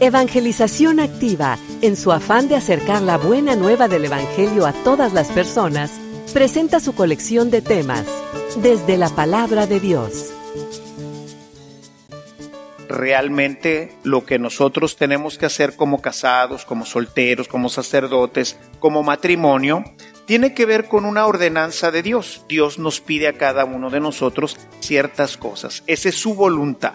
Evangelización Activa, en su afán de acercar la buena nueva del Evangelio a todas las personas, presenta su colección de temas, desde la palabra de Dios. Realmente lo que nosotros tenemos que hacer como casados, como solteros, como sacerdotes, como matrimonio, tiene que ver con una ordenanza de Dios. Dios nos pide a cada uno de nosotros ciertas cosas. Esa es su voluntad.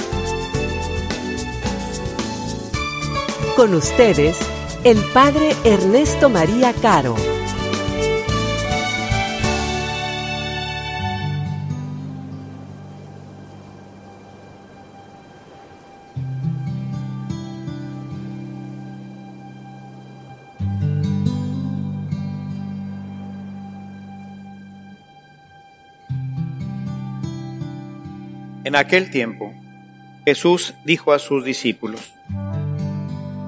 Con ustedes, el Padre Ernesto María Caro. En aquel tiempo, Jesús dijo a sus discípulos,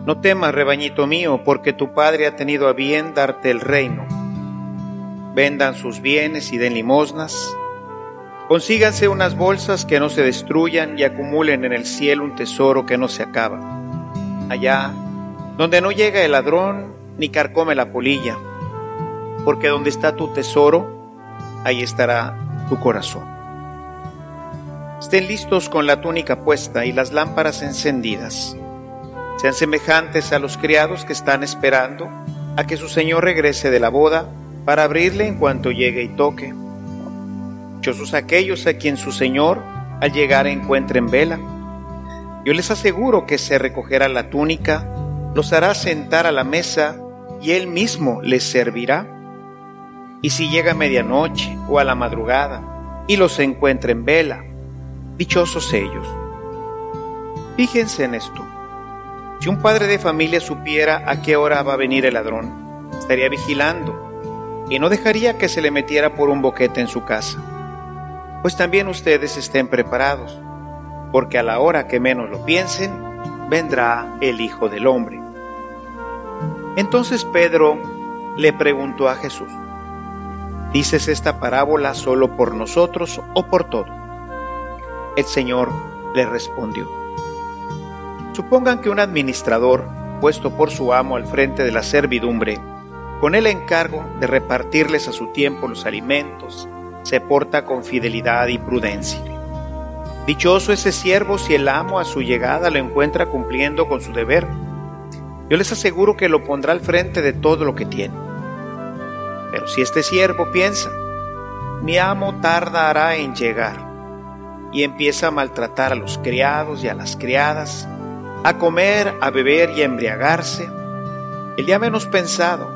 No temas, rebañito mío, porque tu Padre ha tenido a bien darte el reino. Vendan sus bienes y den limosnas. Consíganse unas bolsas que no se destruyan y acumulen en el cielo un tesoro que no se acaba. Allá, donde no llega el ladrón ni carcome la polilla, porque donde está tu tesoro, ahí estará tu corazón. Estén listos con la túnica puesta y las lámparas encendidas. Sean semejantes a los criados que están esperando a que su señor regrese de la boda para abrirle en cuanto llegue y toque. Dichosos aquellos a quien su señor al llegar encuentre en vela. Yo les aseguro que se recogerá la túnica, los hará sentar a la mesa y él mismo les servirá. Y si llega a medianoche o a la madrugada y los encuentre en vela, Dichosos ellos. Fíjense en esto. Si un padre de familia supiera a qué hora va a venir el ladrón, estaría vigilando y no dejaría que se le metiera por un boquete en su casa. Pues también ustedes estén preparados, porque a la hora que menos lo piensen, vendrá el Hijo del Hombre. Entonces Pedro le preguntó a Jesús, ¿dices esta parábola solo por nosotros o por todos? El Señor le respondió, Supongan que un administrador, puesto por su amo al frente de la servidumbre, con el encargo de repartirles a su tiempo los alimentos, se porta con fidelidad y prudencia. Dichoso ese siervo si el amo a su llegada lo encuentra cumpliendo con su deber. Yo les aseguro que lo pondrá al frente de todo lo que tiene. Pero si este siervo piensa, mi amo tardará en llegar, y empieza a maltratar a los criados y a las criadas, a comer, a beber y a embriagarse, el día menos pensado,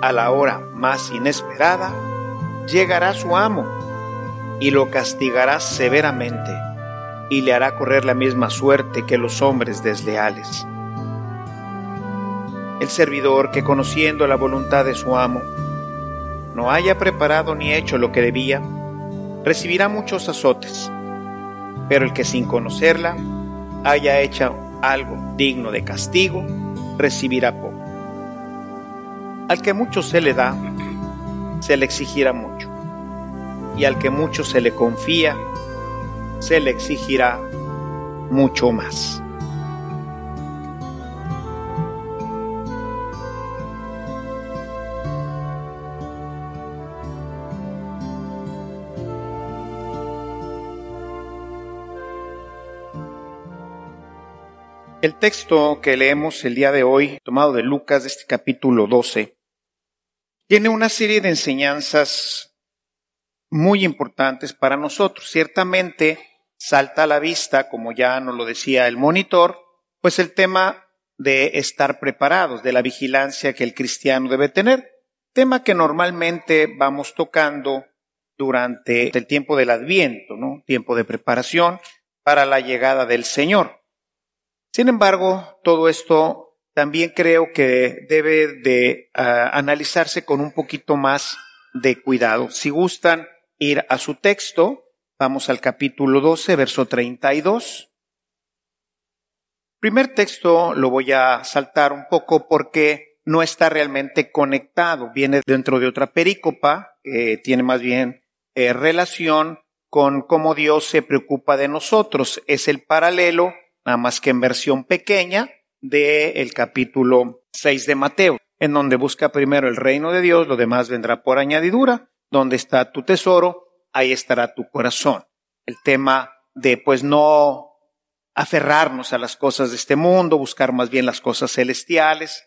a la hora más inesperada, llegará su amo y lo castigará severamente y le hará correr la misma suerte que los hombres desleales. El servidor que conociendo la voluntad de su amo no haya preparado ni hecho lo que debía, recibirá muchos azotes pero el que sin conocerla haya hecho algo digno de castigo, recibirá poco. Al que mucho se le da, se le exigirá mucho, y al que mucho se le confía, se le exigirá mucho más. El texto que leemos el día de hoy, tomado de Lucas, de este capítulo 12, tiene una serie de enseñanzas muy importantes para nosotros. Ciertamente salta a la vista, como ya nos lo decía el monitor, pues el tema de estar preparados, de la vigilancia que el cristiano debe tener, tema que normalmente vamos tocando durante el tiempo del adviento, ¿no? Tiempo de preparación, para la llegada del Señor. Sin embargo, todo esto también creo que debe de ah, analizarse con un poquito más de cuidado. Si gustan ir a su texto, vamos al capítulo 12, verso 32. Primer texto lo voy a saltar un poco porque no está realmente conectado, viene dentro de otra perícopa que tiene más bien eh, relación con cómo Dios se preocupa de nosotros. Es el paralelo, nada más que en versión pequeña, del capítulo 6 de Mateo, en donde busca primero el reino de Dios, lo demás vendrá por añadidura, donde está tu tesoro, ahí estará tu corazón. El tema de pues no aferrarnos a las cosas de este mundo, buscar más bien las cosas celestiales.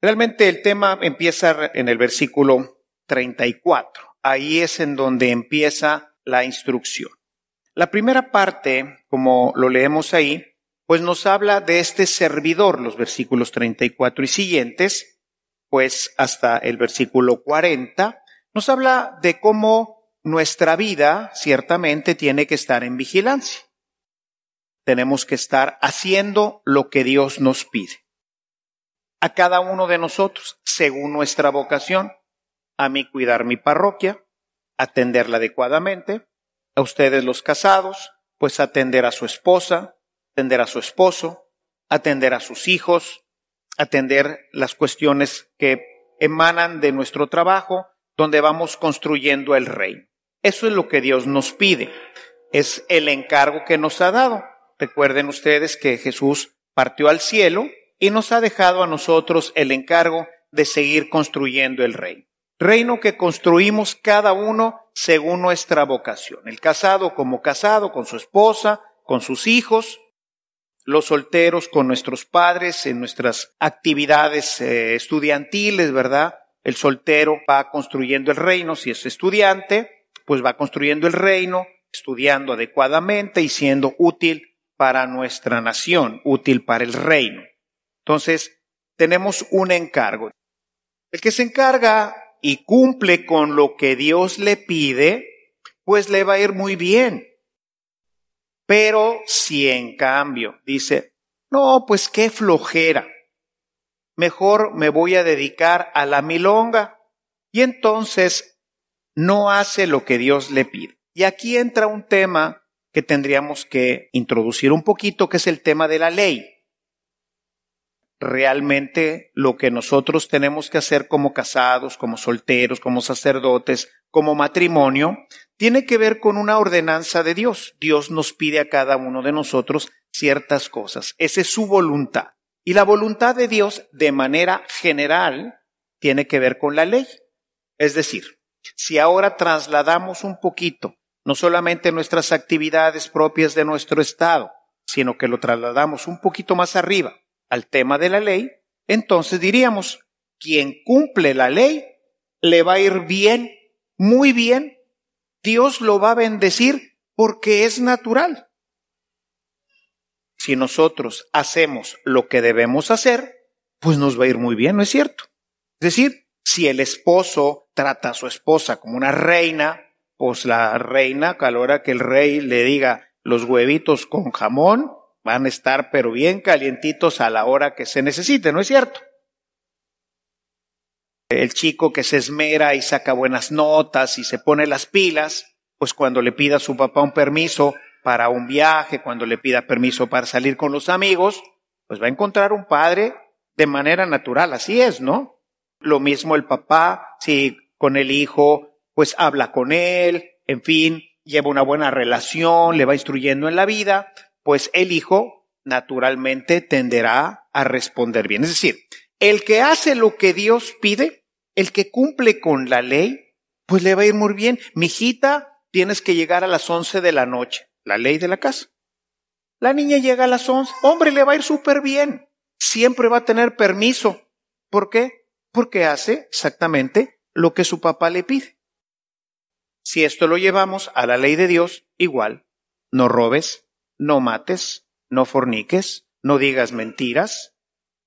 Realmente el tema empieza en el versículo 34. Ahí es en donde empieza la instrucción. La primera parte, como lo leemos ahí, pues nos habla de este servidor, los versículos 34 y siguientes, pues hasta el versículo 40, nos habla de cómo nuestra vida ciertamente tiene que estar en vigilancia tenemos que estar haciendo lo que Dios nos pide. A cada uno de nosotros, según nuestra vocación, a mí cuidar mi parroquia, atenderla adecuadamente, a ustedes los casados, pues atender a su esposa, atender a su esposo, atender a sus hijos, atender las cuestiones que emanan de nuestro trabajo, donde vamos construyendo el reino. Eso es lo que Dios nos pide. Es el encargo que nos ha dado. Recuerden ustedes que Jesús partió al cielo y nos ha dejado a nosotros el encargo de seguir construyendo el reino. Reino que construimos cada uno según nuestra vocación. El casado como casado, con su esposa, con sus hijos, los solteros con nuestros padres en nuestras actividades eh, estudiantiles, ¿verdad? El soltero va construyendo el reino, si es estudiante, pues va construyendo el reino, estudiando adecuadamente y siendo útil para nuestra nación, útil para el reino. Entonces, tenemos un encargo. El que se encarga y cumple con lo que Dios le pide, pues le va a ir muy bien. Pero si en cambio dice, no, pues qué flojera, mejor me voy a dedicar a la milonga, y entonces no hace lo que Dios le pide. Y aquí entra un tema que tendríamos que introducir un poquito, que es el tema de la ley. Realmente lo que nosotros tenemos que hacer como casados, como solteros, como sacerdotes, como matrimonio, tiene que ver con una ordenanza de Dios. Dios nos pide a cada uno de nosotros ciertas cosas. Esa es su voluntad. Y la voluntad de Dios, de manera general, tiene que ver con la ley. Es decir, si ahora trasladamos un poquito no solamente nuestras actividades propias de nuestro Estado, sino que lo trasladamos un poquito más arriba al tema de la ley, entonces diríamos, quien cumple la ley le va a ir bien, muy bien, Dios lo va a bendecir porque es natural. Si nosotros hacemos lo que debemos hacer, pues nos va a ir muy bien, ¿no es cierto? Es decir, si el esposo trata a su esposa como una reina, pues la reina, a la hora que el rey le diga los huevitos con jamón, van a estar pero bien calientitos a la hora que se necesite, ¿no es cierto? El chico que se esmera y saca buenas notas y se pone las pilas, pues cuando le pida a su papá un permiso para un viaje, cuando le pida permiso para salir con los amigos, pues va a encontrar un padre de manera natural, así es, ¿no? Lo mismo el papá, si con el hijo pues habla con él, en fin, lleva una buena relación, le va instruyendo en la vida, pues el hijo naturalmente tenderá a responder bien. Es decir, el que hace lo que Dios pide, el que cumple con la ley, pues le va a ir muy bien. Mijita, tienes que llegar a las once de la noche, la ley de la casa. La niña llega a las once, hombre, le va a ir súper bien. Siempre va a tener permiso. ¿Por qué? Porque hace exactamente lo que su papá le pide. Si esto lo llevamos a la ley de Dios, igual, no robes, no mates, no forniques, no digas mentiras.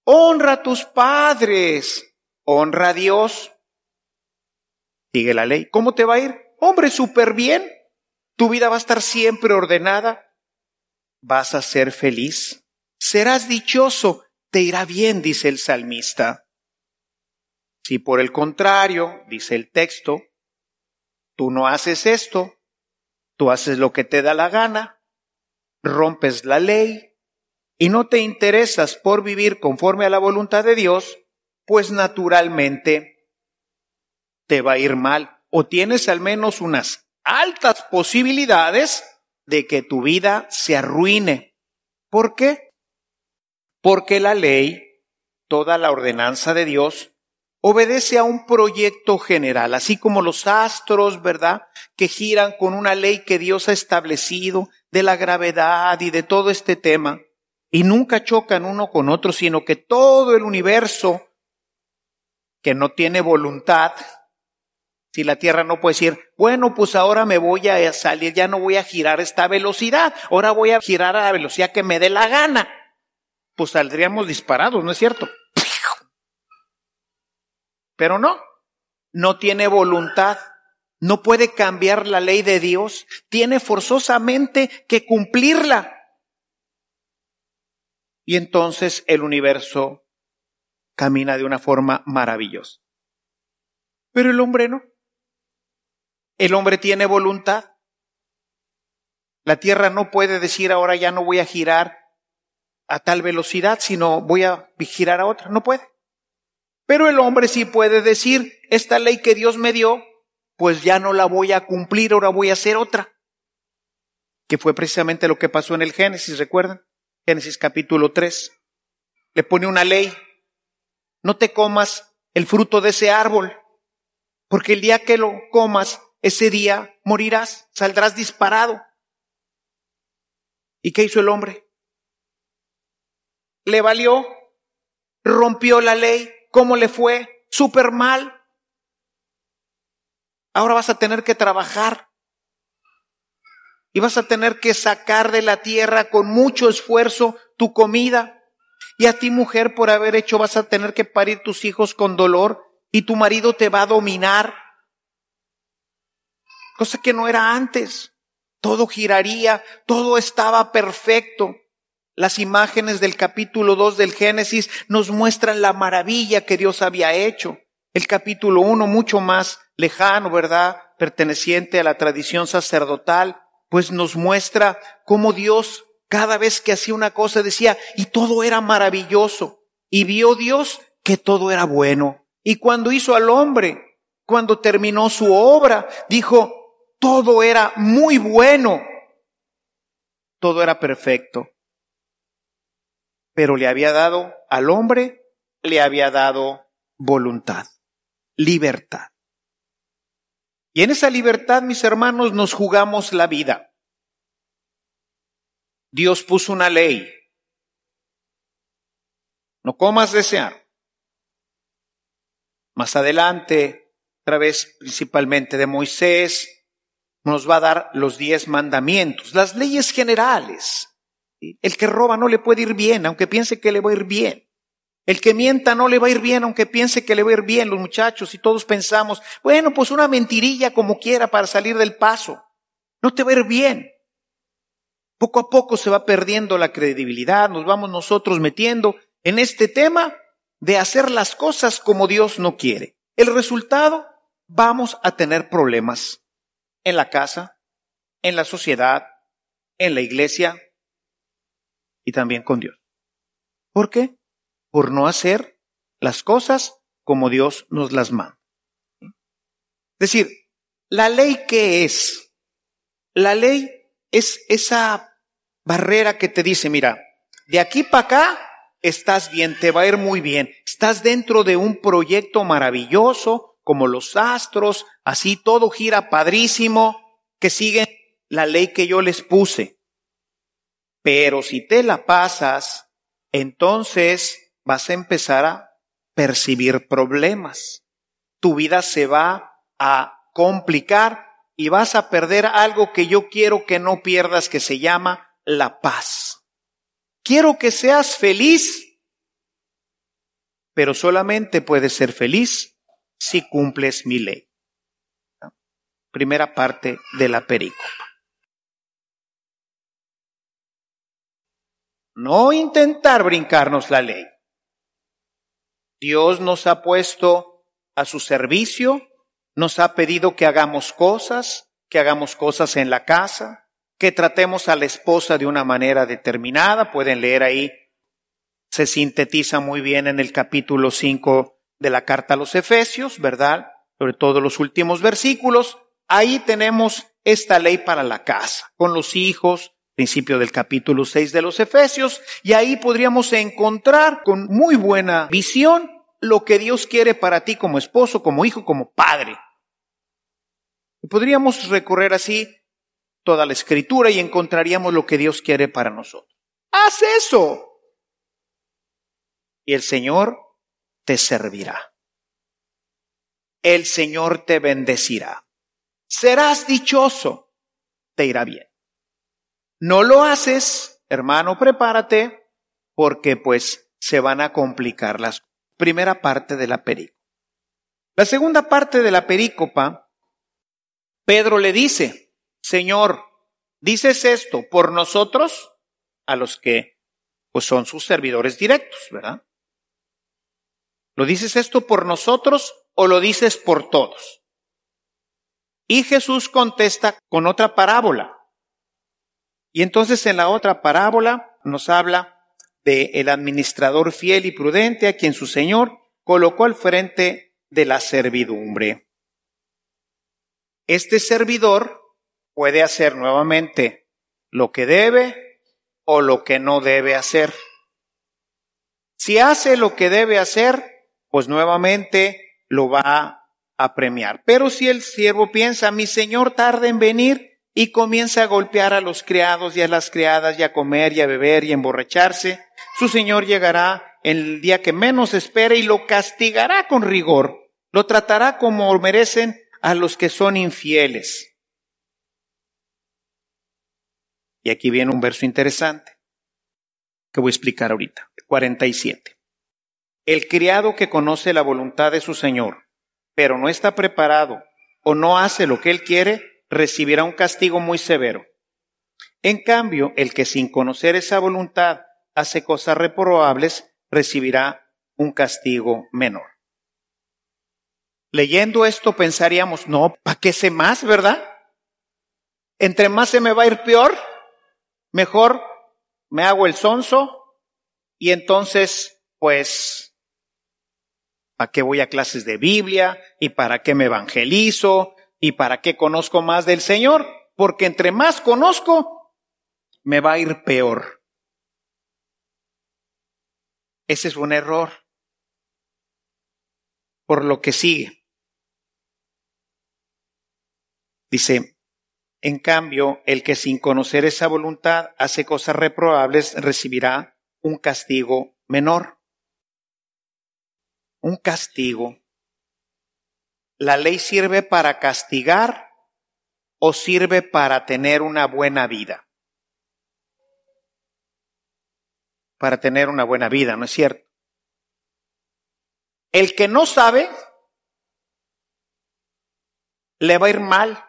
Honra a tus padres, honra a Dios. Sigue la ley. ¿Cómo te va a ir? Hombre, súper bien. Tu vida va a estar siempre ordenada. vas a ser feliz. Serás dichoso, te irá bien, dice el salmista. Si por el contrario, dice el texto, tú no haces esto, tú haces lo que te da la gana, rompes la ley y no te interesas por vivir conforme a la voluntad de Dios, pues naturalmente te va a ir mal o tienes al menos unas altas posibilidades de que tu vida se arruine. ¿Por qué? Porque la ley, toda la ordenanza de Dios, obedece a un proyecto general, así como los astros, ¿verdad? Que giran con una ley que Dios ha establecido de la gravedad y de todo este tema, y nunca chocan uno con otro, sino que todo el universo que no tiene voluntad, si la Tierra no puede decir, bueno, pues ahora me voy a salir, ya no voy a girar esta velocidad, ahora voy a girar a la velocidad que me dé la gana, pues saldríamos disparados, ¿no es cierto? Pero no, no tiene voluntad, no puede cambiar la ley de Dios, tiene forzosamente que cumplirla. Y entonces el universo camina de una forma maravillosa. Pero el hombre no. El hombre tiene voluntad. La Tierra no puede decir ahora ya no voy a girar a tal velocidad, sino voy a girar a otra. No puede. Pero el hombre sí puede decir, esta ley que Dios me dio, pues ya no la voy a cumplir, ahora voy a hacer otra. Que fue precisamente lo que pasó en el Génesis, ¿recuerdan? Génesis capítulo 3. Le pone una ley. No te comas el fruto de ese árbol, porque el día que lo comas, ese día morirás, saldrás disparado. ¿Y qué hizo el hombre? Le valió, rompió la ley. ¿Cómo le fue? Súper mal. Ahora vas a tener que trabajar. Y vas a tener que sacar de la tierra con mucho esfuerzo tu comida. Y a ti mujer por haber hecho vas a tener que parir tus hijos con dolor y tu marido te va a dominar cosa que no era antes. Todo giraría, todo estaba perfecto. Las imágenes del capítulo 2 del Génesis nos muestran la maravilla que Dios había hecho. El capítulo 1 mucho más lejano, ¿verdad? Perteneciente a la tradición sacerdotal, pues nos muestra cómo Dios cada vez que hacía una cosa decía, y todo era maravilloso. Y vio Dios que todo era bueno. Y cuando hizo al hombre, cuando terminó su obra, dijo, todo era muy bueno, todo era perfecto. Pero le había dado al hombre, le había dado voluntad, libertad. Y en esa libertad, mis hermanos, nos jugamos la vida. Dios puso una ley. No comas desear. Más adelante, a través principalmente de Moisés, nos va a dar los diez mandamientos, las leyes generales. El que roba no le puede ir bien, aunque piense que le va a ir bien. El que mienta no le va a ir bien, aunque piense que le va a ir bien. Los muchachos y todos pensamos, bueno, pues una mentirilla como quiera para salir del paso. No te va a ir bien. Poco a poco se va perdiendo la credibilidad, nos vamos nosotros metiendo en este tema de hacer las cosas como Dios no quiere. El resultado, vamos a tener problemas en la casa, en la sociedad, en la iglesia y también con Dios. ¿Por qué? Por no hacer las cosas como Dios nos las manda. Es decir, la ley qué es? La ley es esa barrera que te dice, mira, de aquí para acá estás bien, te va a ir muy bien, estás dentro de un proyecto maravilloso, como los astros, así todo gira padrísimo, que siguen la ley que yo les puse. Pero si te la pasas, entonces vas a empezar a percibir problemas. Tu vida se va a complicar y vas a perder algo que yo quiero que no pierdas, que se llama la paz. Quiero que seas feliz, pero solamente puedes ser feliz si cumples mi ley. Primera parte de la perícopa. no intentar brincarnos la ley. Dios nos ha puesto a su servicio, nos ha pedido que hagamos cosas, que hagamos cosas en la casa, que tratemos a la esposa de una manera determinada. Pueden leer ahí, se sintetiza muy bien en el capítulo 5 de la carta a los Efesios, ¿verdad? Sobre todo los últimos versículos. Ahí tenemos esta ley para la casa, con los hijos, principio del capítulo 6 de los Efesios, y ahí podríamos encontrar con muy buena visión lo que Dios quiere para ti como esposo, como hijo, como padre. Y podríamos recorrer así toda la escritura y encontraríamos lo que Dios quiere para nosotros. Haz eso. Y el Señor te servirá. El Señor te bendecirá. Serás dichoso. Te irá bien. No lo haces, hermano, prepárate, porque pues se van a complicar las primera parte de la perícopa. La segunda parte de la perícopa, Pedro le dice, Señor, dices esto por nosotros, a los que pues son sus servidores directos, ¿verdad? ¿Lo dices esto por nosotros o lo dices por todos? Y Jesús contesta con otra parábola. Y entonces en la otra parábola nos habla de el administrador fiel y prudente a quien su Señor colocó al frente de la servidumbre. Este servidor puede hacer nuevamente lo que debe o lo que no debe hacer. Si hace lo que debe hacer, pues nuevamente lo va a premiar. Pero si el siervo piensa, mi Señor tarda en venir, y comienza a golpear a los criados y a las criadas y a comer y a beber y a emborracharse, su Señor llegará el día que menos espere y lo castigará con rigor, lo tratará como merecen a los que son infieles. Y aquí viene un verso interesante que voy a explicar ahorita, 47. El criado que conoce la voluntad de su Señor, pero no está preparado o no hace lo que él quiere, recibirá un castigo muy severo. En cambio, el que sin conocer esa voluntad hace cosas reprobables, recibirá un castigo menor. Leyendo esto pensaríamos, no, ¿para qué sé más, verdad? Entre más se me va a ir peor, mejor me hago el sonso y entonces, pues, ¿para qué voy a clases de Biblia? ¿Y para qué me evangelizo? ¿Y para qué conozco más del Señor? Porque entre más conozco, me va a ir peor. Ese es un error. Por lo que sigue. Dice, en cambio, el que sin conocer esa voluntad hace cosas reprobables recibirá un castigo menor. Un castigo ¿La ley sirve para castigar o sirve para tener una buena vida? Para tener una buena vida, ¿no es cierto? El que no sabe, le va a ir mal.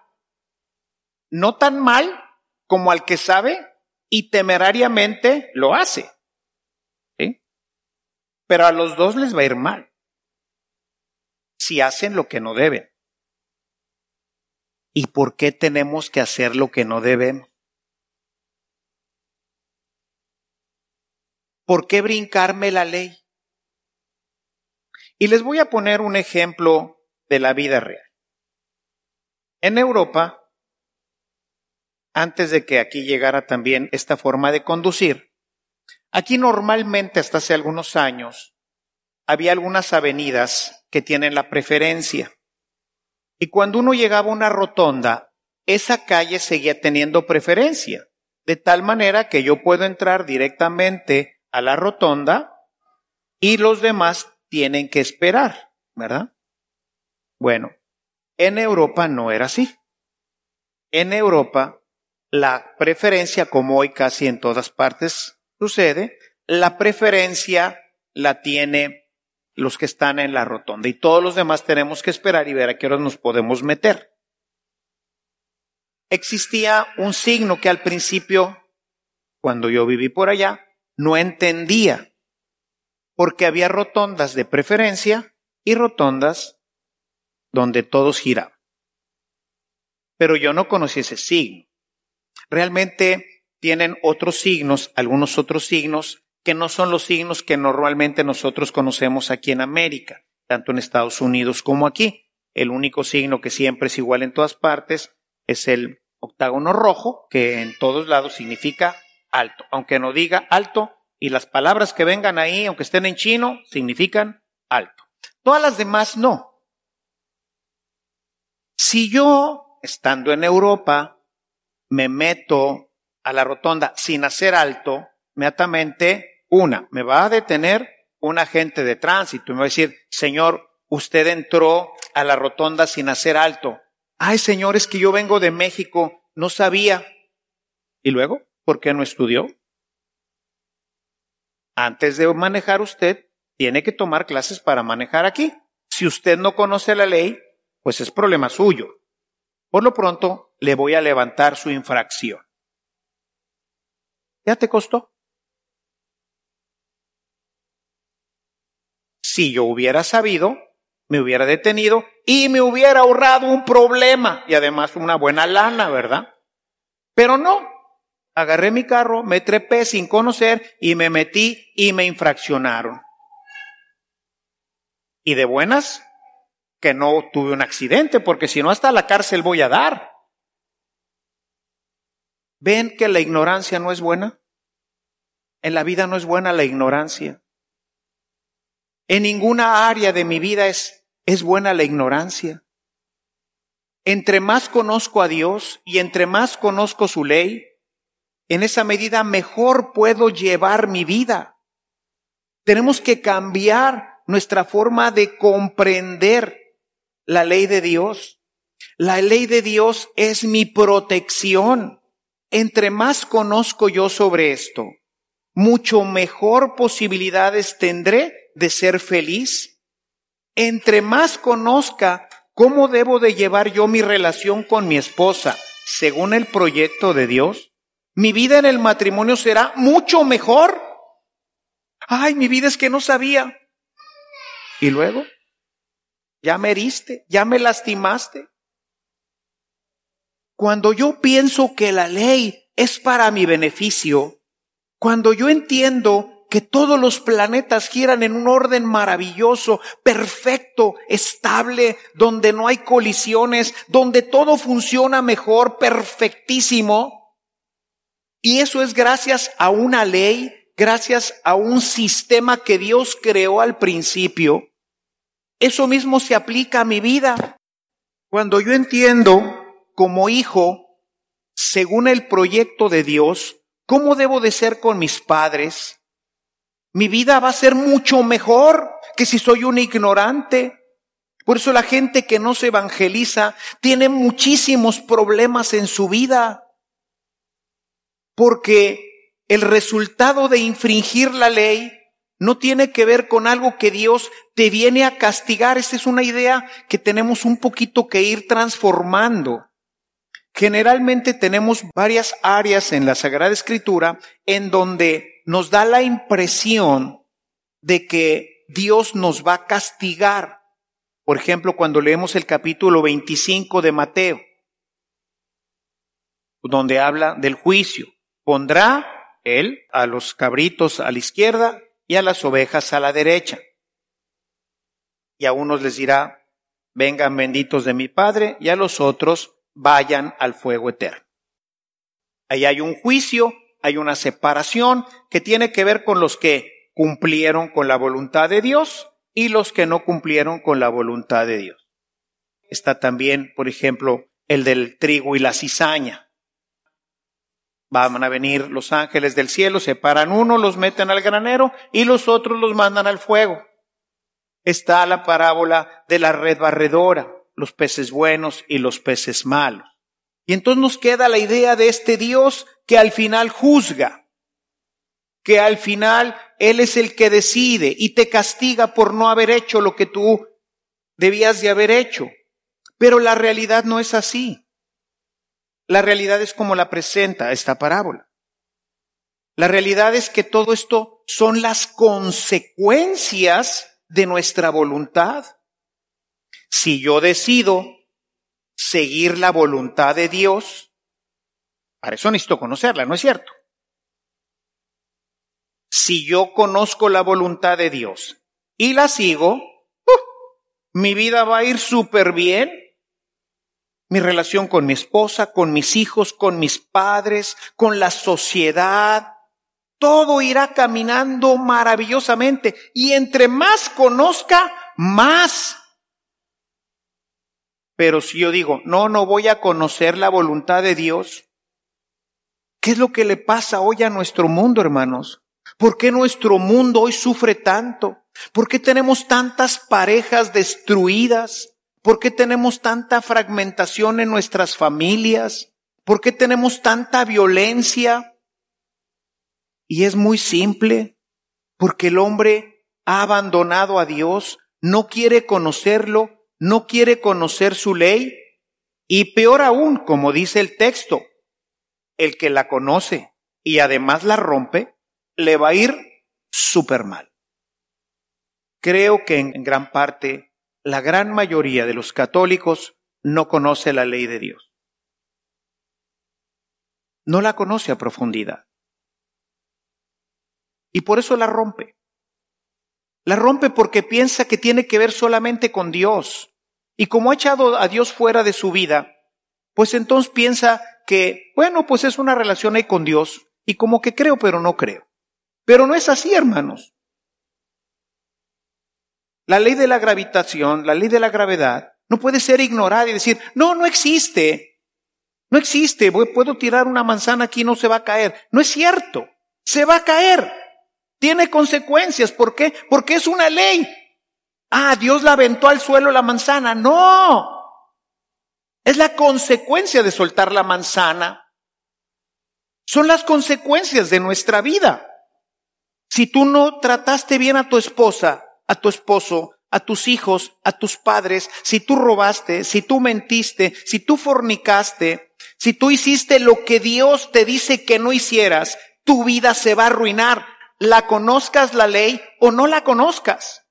No tan mal como al que sabe y temerariamente lo hace. Pero a los dos les va a ir mal si hacen lo que no deben. ¿Y por qué tenemos que hacer lo que no deben? ¿Por qué brincarme la ley? Y les voy a poner un ejemplo de la vida real. En Europa, antes de que aquí llegara también esta forma de conducir, aquí normalmente hasta hace algunos años había algunas avenidas que tienen la preferencia. Y cuando uno llegaba a una rotonda, esa calle seguía teniendo preferencia, de tal manera que yo puedo entrar directamente a la rotonda y los demás tienen que esperar, ¿verdad? Bueno, en Europa no era así. En Europa, la preferencia, como hoy casi en todas partes sucede, la preferencia la tiene los que están en la rotonda y todos los demás tenemos que esperar y ver a qué hora nos podemos meter. Existía un signo que al principio, cuando yo viví por allá, no entendía, porque había rotondas de preferencia y rotondas donde todos giraban. Pero yo no conocí ese signo. Realmente tienen otros signos, algunos otros signos, que no son los signos que normalmente nosotros conocemos aquí en América, tanto en Estados Unidos como aquí. El único signo que siempre es igual en todas partes es el octágono rojo, que en todos lados significa alto. Aunque no diga alto, y las palabras que vengan ahí, aunque estén en chino, significan alto. Todas las demás no. Si yo, estando en Europa, me meto a la rotonda sin hacer alto, inmediatamente, una, me va a detener un agente de tránsito y me va a decir, señor, usted entró a la rotonda sin hacer alto. Ay, señor, es que yo vengo de México, no sabía. ¿Y luego? ¿Por qué no estudió? Antes de manejar usted, tiene que tomar clases para manejar aquí. Si usted no conoce la ley, pues es problema suyo. Por lo pronto, le voy a levantar su infracción. ¿Ya te costó? Si yo hubiera sabido, me hubiera detenido y me hubiera ahorrado un problema y además una buena lana, ¿verdad? Pero no, agarré mi carro, me trepé sin conocer y me metí y me infraccionaron. Y de buenas, que no tuve un accidente, porque si no hasta la cárcel voy a dar. ¿Ven que la ignorancia no es buena? En la vida no es buena la ignorancia. En ninguna área de mi vida es, es buena la ignorancia. Entre más conozco a Dios y entre más conozco su ley, en esa medida mejor puedo llevar mi vida. Tenemos que cambiar nuestra forma de comprender la ley de Dios. La ley de Dios es mi protección. Entre más conozco yo sobre esto, mucho mejor posibilidades tendré de ser feliz. Entre más conozca cómo debo de llevar yo mi relación con mi esposa según el proyecto de Dios, mi vida en el matrimonio será mucho mejor. Ay, mi vida es que no sabía. ¿Y luego? Ya me heriste, ya me lastimaste. Cuando yo pienso que la ley es para mi beneficio, cuando yo entiendo que todos los planetas giran en un orden maravilloso, perfecto, estable, donde no hay colisiones, donde todo funciona mejor, perfectísimo, y eso es gracias a una ley, gracias a un sistema que Dios creó al principio. Eso mismo se aplica a mi vida. Cuando yo entiendo como hijo, según el proyecto de Dios, cómo debo de ser con mis padres, mi vida va a ser mucho mejor que si soy un ignorante. Por eso la gente que no se evangeliza tiene muchísimos problemas en su vida porque el resultado de infringir la ley no tiene que ver con algo que Dios te viene a castigar. Esta es una idea que tenemos un poquito que ir transformando. Generalmente tenemos varias áreas en la Sagrada Escritura en donde nos da la impresión de que Dios nos va a castigar. Por ejemplo, cuando leemos el capítulo 25 de Mateo, donde habla del juicio. Pondrá él a los cabritos a la izquierda y a las ovejas a la derecha. Y a unos les dirá, vengan benditos de mi Padre, y a los otros vayan al fuego eterno. Ahí hay un juicio, hay una separación que tiene que ver con los que cumplieron con la voluntad de Dios y los que no cumplieron con la voluntad de Dios. Está también, por ejemplo, el del trigo y la cizaña. Van a venir los ángeles del cielo, separan uno, los meten al granero y los otros los mandan al fuego. Está la parábola de la red barredora, los peces buenos y los peces malos. Y entonces nos queda la idea de este Dios que al final juzga, que al final Él es el que decide y te castiga por no haber hecho lo que tú debías de haber hecho. Pero la realidad no es así. La realidad es como la presenta esta parábola. La realidad es que todo esto son las consecuencias de nuestra voluntad. Si yo decido seguir la voluntad de Dios, para eso necesito conocerla, ¿no es cierto? Si yo conozco la voluntad de Dios y la sigo, ¡uh! mi vida va a ir súper bien. Mi relación con mi esposa, con mis hijos, con mis padres, con la sociedad, todo irá caminando maravillosamente. Y entre más conozca, más. Pero si yo digo, no, no voy a conocer la voluntad de Dios, ¿qué es lo que le pasa hoy a nuestro mundo, hermanos? ¿Por qué nuestro mundo hoy sufre tanto? ¿Por qué tenemos tantas parejas destruidas? ¿Por qué tenemos tanta fragmentación en nuestras familias? ¿Por qué tenemos tanta violencia? Y es muy simple, porque el hombre ha abandonado a Dios, no quiere conocerlo, no quiere conocer su ley, y peor aún, como dice el texto, el que la conoce y además la rompe, le va a ir súper mal. Creo que en gran parte la gran mayoría de los católicos no conoce la ley de Dios. No la conoce a profundidad y por eso la rompe. La rompe porque piensa que tiene que ver solamente con Dios. Y como ha echado a Dios fuera de su vida, pues entonces piensa que, bueno, pues es una relación ahí con Dios y como que creo pero no creo. Pero no es así, hermanos. La ley de la gravitación, la ley de la gravedad, no puede ser ignorada y decir, no, no existe. No existe, puedo tirar una manzana aquí y no se va a caer. No es cierto, se va a caer. Tiene consecuencias. ¿Por qué? Porque es una ley. Ah, Dios la aventó al suelo la manzana. No. Es la consecuencia de soltar la manzana. Son las consecuencias de nuestra vida. Si tú no trataste bien a tu esposa, a tu esposo, a tus hijos, a tus padres, si tú robaste, si tú mentiste, si tú fornicaste, si tú hiciste lo que Dios te dice que no hicieras, tu vida se va a arruinar la conozcas la ley o no la conozcas.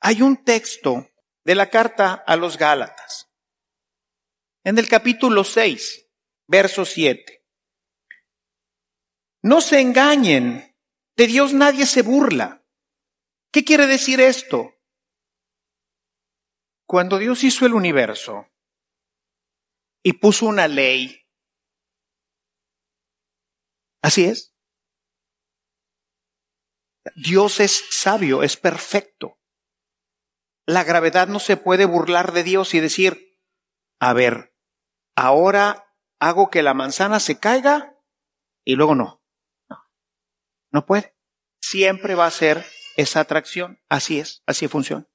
Hay un texto de la carta a los Gálatas, en el capítulo 6, verso 7. No se engañen, de Dios nadie se burla. ¿Qué quiere decir esto? Cuando Dios hizo el universo y puso una ley Así es. Dios es sabio, es perfecto. La gravedad no se puede burlar de Dios y decir, a ver, ahora hago que la manzana se caiga y luego no. No, puede. Siempre va a ser esa atracción. Así es, así funciona.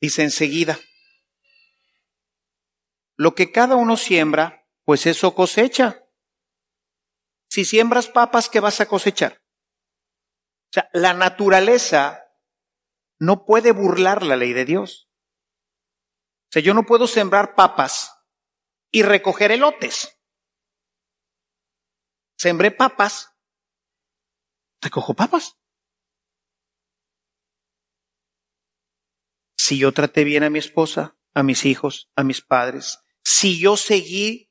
Dice enseguida, lo que cada uno siembra, pues eso cosecha. Si siembras papas, ¿qué vas a cosechar? O sea, la naturaleza no puede burlar la ley de Dios. O sea, yo no puedo sembrar papas y recoger elotes. Sembré papas, recojo papas. Si yo traté bien a mi esposa, a mis hijos, a mis padres, si yo seguí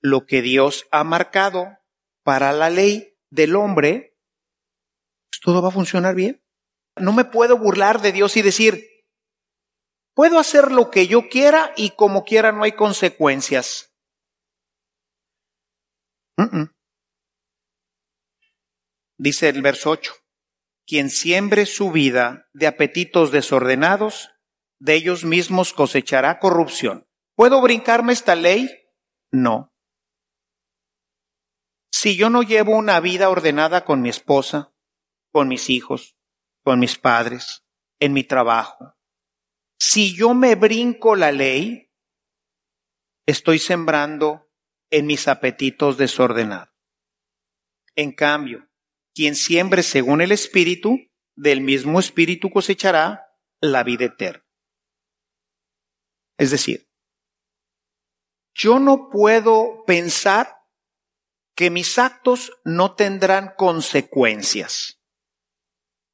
lo que Dios ha marcado para la ley del hombre, pues todo va a funcionar bien. No me puedo burlar de Dios y decir, puedo hacer lo que yo quiera y como quiera no hay consecuencias. Dice el verso 8, quien siembre su vida de apetitos desordenados, de ellos mismos cosechará corrupción. ¿Puedo brincarme esta ley? No. Si yo no llevo una vida ordenada con mi esposa, con mis hijos, con mis padres, en mi trabajo, si yo me brinco la ley, estoy sembrando en mis apetitos desordenados. En cambio, quien siembre según el Espíritu, del mismo Espíritu cosechará la vida eterna. Es decir, yo no puedo pensar que mis actos no tendrán consecuencias,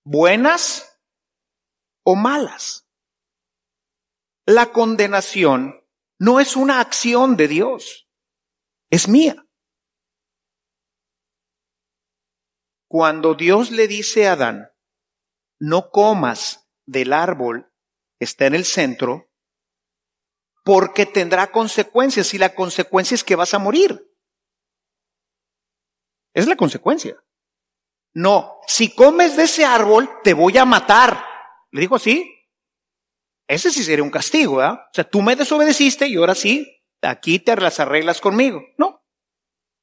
buenas o malas. La condenación no es una acción de Dios, es mía. Cuando Dios le dice a Adán, no comas del árbol está en el centro, porque tendrá consecuencias y la consecuencia es que vas a morir. Es la consecuencia. No, si comes de ese árbol, te voy a matar. Le dijo así. Ese sí sería un castigo, ¿eh? O sea, tú me desobedeciste y ahora sí, aquí te las arreglas conmigo. No.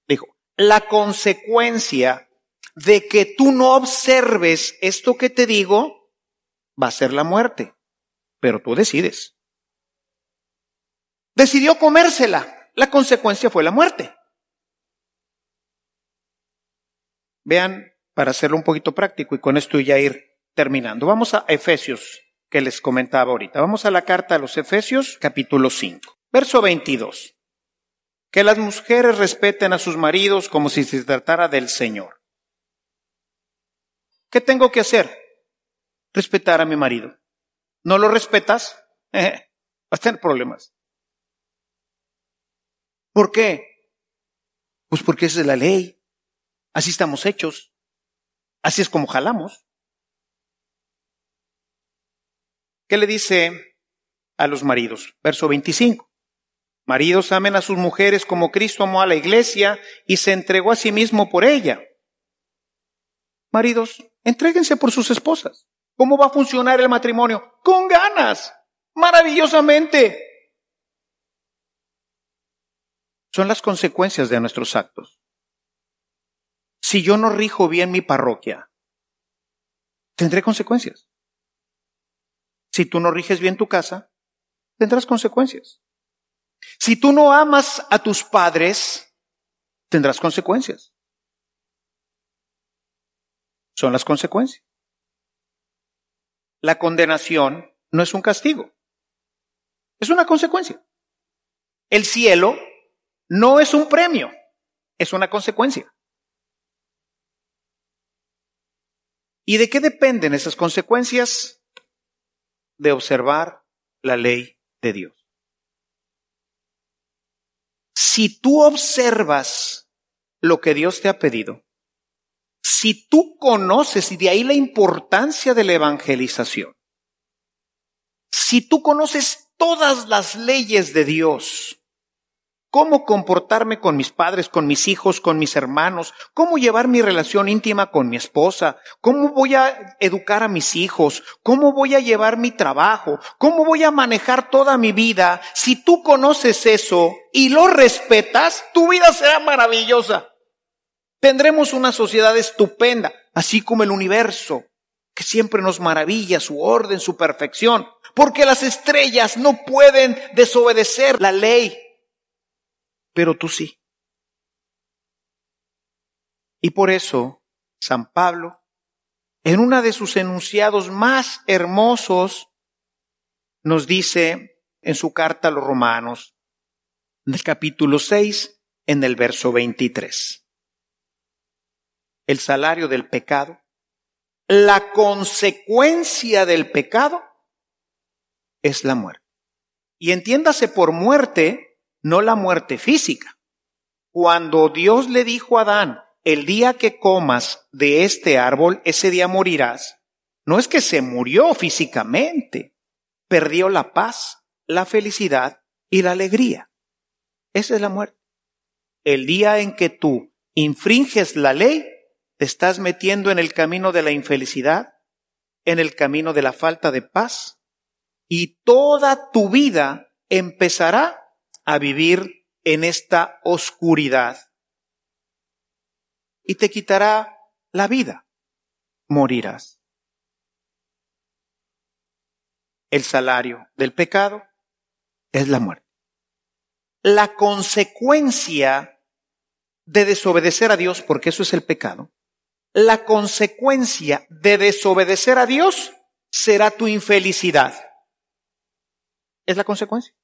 Dijo, la consecuencia de que tú no observes esto que te digo va a ser la muerte. Pero tú decides. Decidió comérsela. La consecuencia fue la muerte. Vean, para hacerlo un poquito práctico y con esto ya ir terminando. Vamos a Efesios, que les comentaba ahorita. Vamos a la carta a los Efesios, capítulo 5, verso 22. Que las mujeres respeten a sus maridos como si se tratara del Señor. ¿Qué tengo que hacer? Respetar a mi marido. ¿No lo respetas? Vas a tener problemas. ¿Por qué? Pues porque esa es la ley. Así estamos hechos. Así es como jalamos. ¿Qué le dice a los maridos? Verso 25. Maridos amen a sus mujeres como Cristo amó a la iglesia y se entregó a sí mismo por ella. Maridos, entréguense por sus esposas. ¿Cómo va a funcionar el matrimonio? Con ganas, maravillosamente. Son las consecuencias de nuestros actos. Si yo no rijo bien mi parroquia, tendré consecuencias. Si tú no riges bien tu casa, tendrás consecuencias. Si tú no amas a tus padres, tendrás consecuencias. Son las consecuencias. La condenación no es un castigo, es una consecuencia. El cielo no es un premio, es una consecuencia. ¿Y de qué dependen esas consecuencias? De observar la ley de Dios. Si tú observas lo que Dios te ha pedido, si tú conoces, y de ahí la importancia de la evangelización, si tú conoces todas las leyes de Dios, cómo comportarme con mis padres, con mis hijos, con mis hermanos, cómo llevar mi relación íntima con mi esposa, cómo voy a educar a mis hijos, cómo voy a llevar mi trabajo, cómo voy a manejar toda mi vida. Si tú conoces eso y lo respetas, tu vida será maravillosa. Tendremos una sociedad estupenda, así como el universo, que siempre nos maravilla su orden, su perfección, porque las estrellas no pueden desobedecer la ley pero tú sí. Y por eso, San Pablo, en uno de sus enunciados más hermosos, nos dice en su carta a los romanos, en el capítulo 6, en el verso 23. El salario del pecado, la consecuencia del pecado es la muerte. Y entiéndase por muerte no la muerte física. Cuando Dios le dijo a Adán, el día que comas de este árbol, ese día morirás, no es que se murió físicamente, perdió la paz, la felicidad y la alegría. Esa es la muerte. El día en que tú infringes la ley, te estás metiendo en el camino de la infelicidad, en el camino de la falta de paz, y toda tu vida empezará a vivir en esta oscuridad y te quitará la vida. Morirás. El salario del pecado es la muerte. La consecuencia de desobedecer a Dios, porque eso es el pecado, la consecuencia de desobedecer a Dios será tu infelicidad. Es la consecuencia.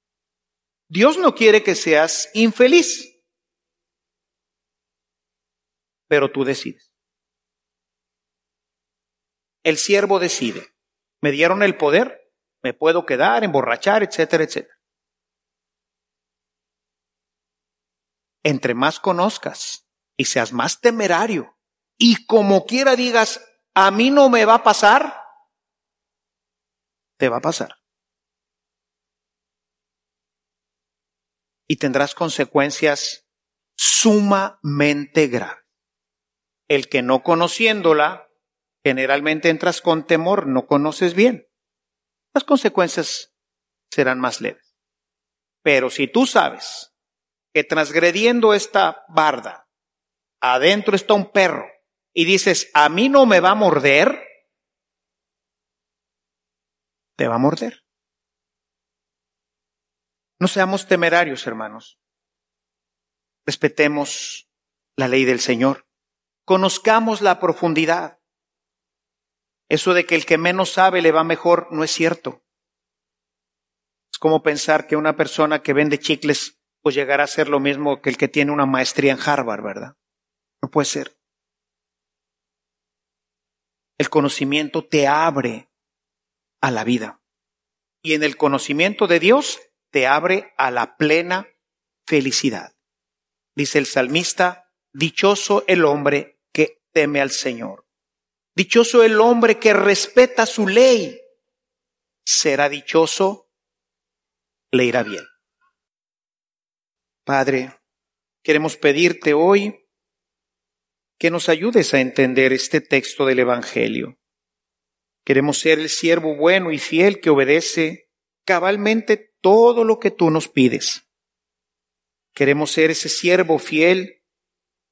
Dios no quiere que seas infeliz, pero tú decides. El siervo decide. Me dieron el poder, me puedo quedar, emborrachar, etcétera, etcétera. Entre más conozcas y seas más temerario y como quiera digas, a mí no me va a pasar, te va a pasar. Y tendrás consecuencias sumamente graves. El que no conociéndola, generalmente entras con temor, no conoces bien. Las consecuencias serán más leves. Pero si tú sabes que transgrediendo esta barda, adentro está un perro, y dices, a mí no me va a morder, te va a morder. No seamos temerarios, hermanos. Respetemos la ley del Señor. Conozcamos la profundidad. Eso de que el que menos sabe le va mejor no es cierto. Es como pensar que una persona que vende chicles pues llegará a ser lo mismo que el que tiene una maestría en Harvard, ¿verdad? No puede ser. El conocimiento te abre a la vida. Y en el conocimiento de Dios te abre a la plena felicidad. Dice el salmista, dichoso el hombre que teme al Señor. Dichoso el hombre que respeta su ley. Será dichoso, le irá bien. Padre, queremos pedirte hoy que nos ayudes a entender este texto del Evangelio. Queremos ser el siervo bueno y fiel que obedece cabalmente todo lo que tú nos pides. Queremos ser ese siervo fiel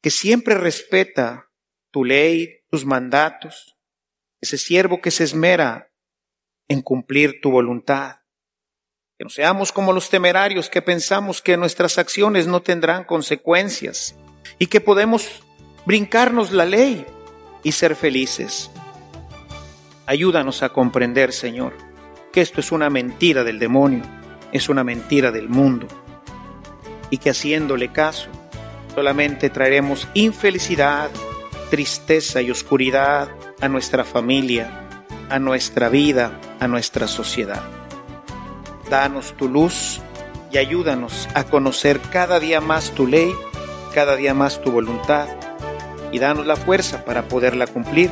que siempre respeta tu ley, tus mandatos, ese siervo que se esmera en cumplir tu voluntad. Que no seamos como los temerarios que pensamos que nuestras acciones no tendrán consecuencias y que podemos brincarnos la ley y ser felices. Ayúdanos a comprender, Señor, que esto es una mentira del demonio, es una mentira del mundo, y que haciéndole caso solamente traeremos infelicidad, tristeza y oscuridad a nuestra familia, a nuestra vida, a nuestra sociedad. Danos tu luz y ayúdanos a conocer cada día más tu ley, cada día más tu voluntad, y danos la fuerza para poderla cumplir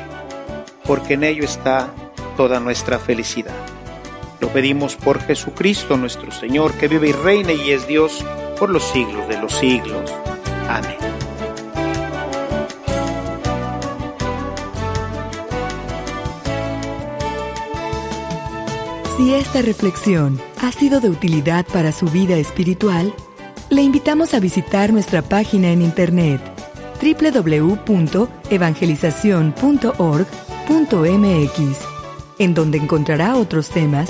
porque en ello está toda nuestra felicidad. Lo pedimos por Jesucristo nuestro Señor, que vive y reina y es Dios por los siglos de los siglos. Amén. Si esta reflexión ha sido de utilidad para su vida espiritual, le invitamos a visitar nuestra página en internet www.evangelizacion.org mx, en donde encontrará otros temas